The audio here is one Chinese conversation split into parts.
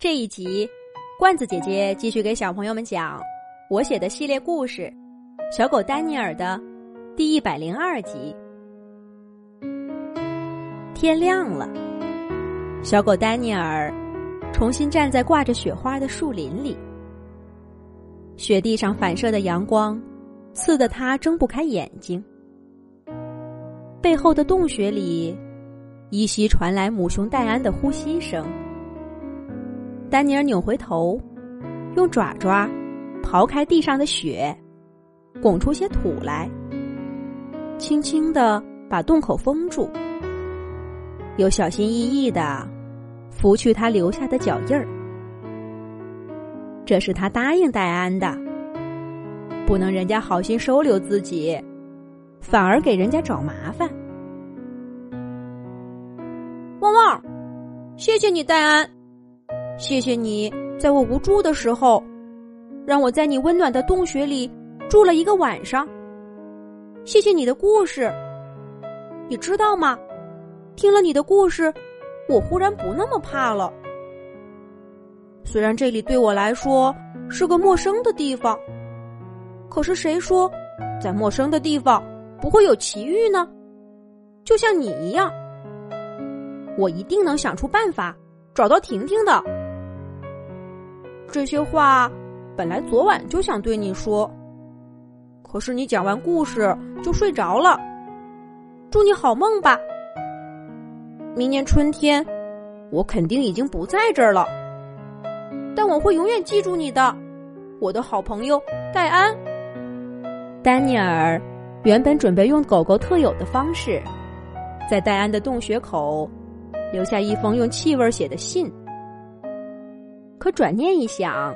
这一集，罐子姐姐继续给小朋友们讲我写的系列故事《小狗丹尼尔》的第一百零二集。天亮了，小狗丹尼尔重新站在挂着雪花的树林里，雪地上反射的阳光刺得他睁不开眼睛。背后的洞穴里，依稀传来母熊戴安的呼吸声。丹尼尔扭回头，用爪爪刨开地上的雪，拱出些土来，轻轻的把洞口封住，又小心翼翼的拂去他留下的脚印儿。这是他答应戴安的，不能人家好心收留自己，反而给人家找麻烦。汪汪，谢谢你，戴安。谢谢你在我无助的时候，让我在你温暖的洞穴里住了一个晚上。谢谢你的故事，你知道吗？听了你的故事，我忽然不那么怕了。虽然这里对我来说是个陌生的地方，可是谁说在陌生的地方不会有奇遇呢？就像你一样，我一定能想出办法找到婷婷的。这些话本来昨晚就想对你说，可是你讲完故事就睡着了。祝你好梦吧。明年春天，我肯定已经不在这儿了，但我会永远记住你的，我的好朋友戴安。丹尼尔原本准备用狗狗特有的方式，在戴安的洞穴口留下一封用气味写的信。可转念一想，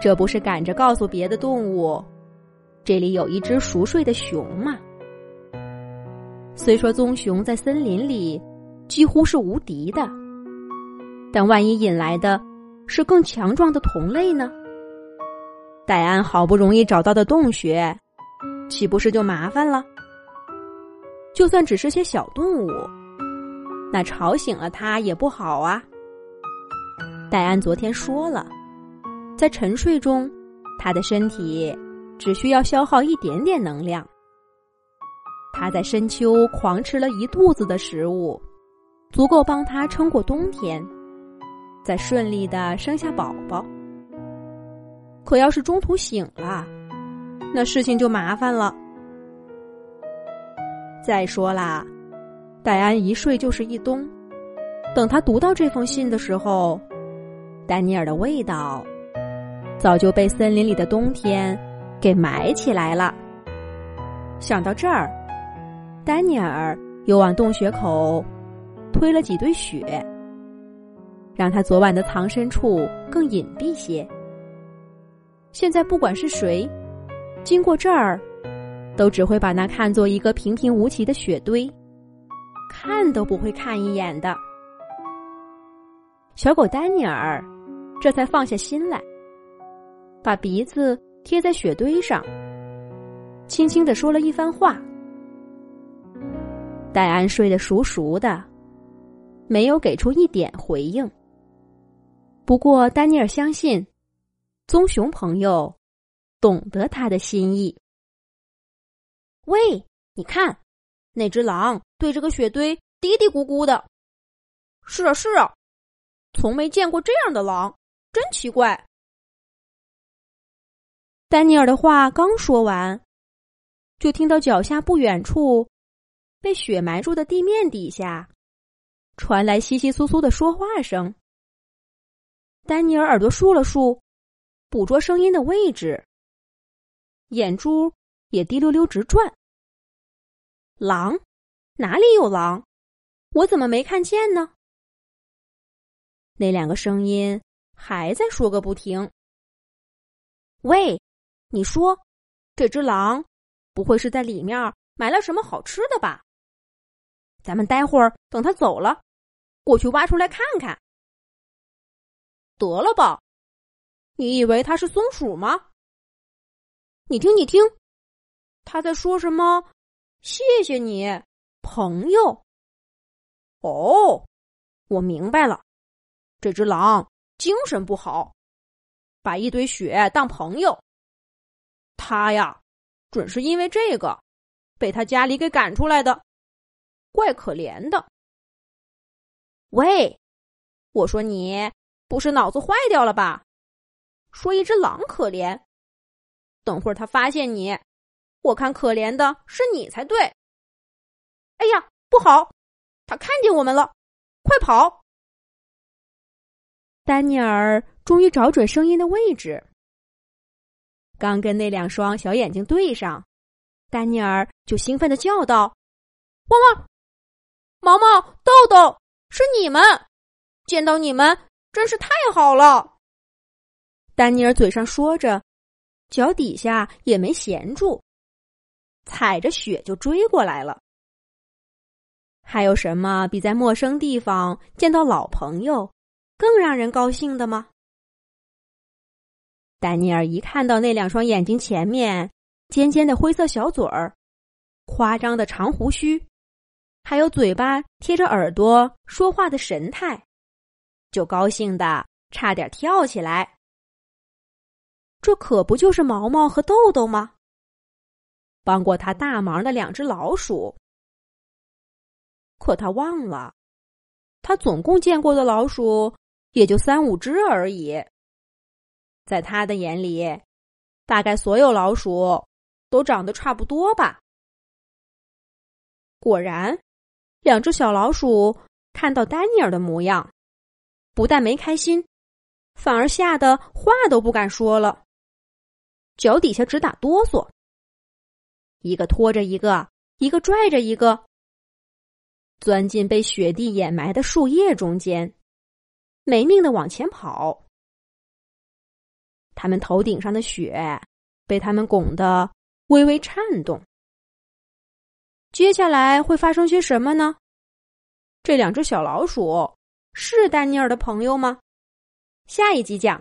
这不是赶着告诉别的动物，这里有一只熟睡的熊吗？虽说棕熊在森林里几乎是无敌的，但万一引来的是更强壮的同类呢？戴安好不容易找到的洞穴，岂不是就麻烦了？就算只是些小动物，那吵醒了它也不好啊。戴安昨天说了，在沉睡中，他的身体只需要消耗一点点能量。他在深秋狂吃了一肚子的食物，足够帮他撑过冬天，再顺利的生下宝宝。可要是中途醒了，那事情就麻烦了。再说啦，戴安一睡就是一冬，等他读到这封信的时候。丹尼尔的味道早就被森林里的冬天给埋起来了。想到这儿，丹尼尔又往洞穴口推了几堆雪，让他昨晚的藏身处更隐蔽些。现在不管是谁经过这儿，都只会把那看作一个平平无奇的雪堆，看都不会看一眼的。小狗丹尼尔这才放下心来，把鼻子贴在雪堆上，轻轻的说了一番话。戴安睡得熟熟的，没有给出一点回应。不过丹尼尔相信，棕熊朋友懂得他的心意。喂，你看，那只狼对着个雪堆嘀嘀咕咕的。是啊，是啊。从没见过这样的狼，真奇怪。丹尼尔的话刚说完，就听到脚下不远处，被雪埋住的地面底下，传来稀稀疏疏的说话声。丹尼尔耳朵竖了竖，捕捉声音的位置，眼珠也滴溜溜直转。狼？哪里有狼？我怎么没看见呢？那两个声音还在说个不停。喂，你说，这只狼不会是在里面埋了什么好吃的吧？咱们待会儿等它走了，过去挖出来看看。得了吧，你以为它是松鼠吗？你听，你听，他在说什么？谢谢你，朋友。哦，我明白了。这只狼精神不好，把一堆雪当朋友。他呀，准是因为这个，被他家里给赶出来的，怪可怜的。喂，我说你不是脑子坏掉了吧？说一只狼可怜，等会儿他发现你，我看可怜的是你才对。哎呀，不好，他看见我们了，快跑！丹尼尔终于找准声音的位置，刚跟那两双小眼睛对上，丹尼尔就兴奋的叫道：“汪汪，毛毛，豆豆，是你们！见到你们真是太好了！”丹尼尔嘴上说着，脚底下也没闲住，踩着雪就追过来了。还有什么比在陌生地方见到老朋友？更让人高兴的吗？丹尼尔一看到那两双眼睛前面尖尖的灰色小嘴儿、夸张的长胡须，还有嘴巴贴着耳朵说话的神态，就高兴的差点跳起来。这可不就是毛毛和豆豆吗？帮过他大忙的两只老鼠。可他忘了，他总共见过的老鼠。也就三五只而已，在他的眼里，大概所有老鼠都长得差不多吧。果然，两只小老鼠看到丹尼尔的模样，不但没开心，反而吓得话都不敢说了，脚底下直打哆嗦，一个拖着一个，一个拽着一个，钻进被雪地掩埋的树叶中间。没命的往前跑，他们头顶上的雪被他们拱得微微颤动。接下来会发生些什么呢？这两只小老鼠是丹尼尔的朋友吗？下一集讲。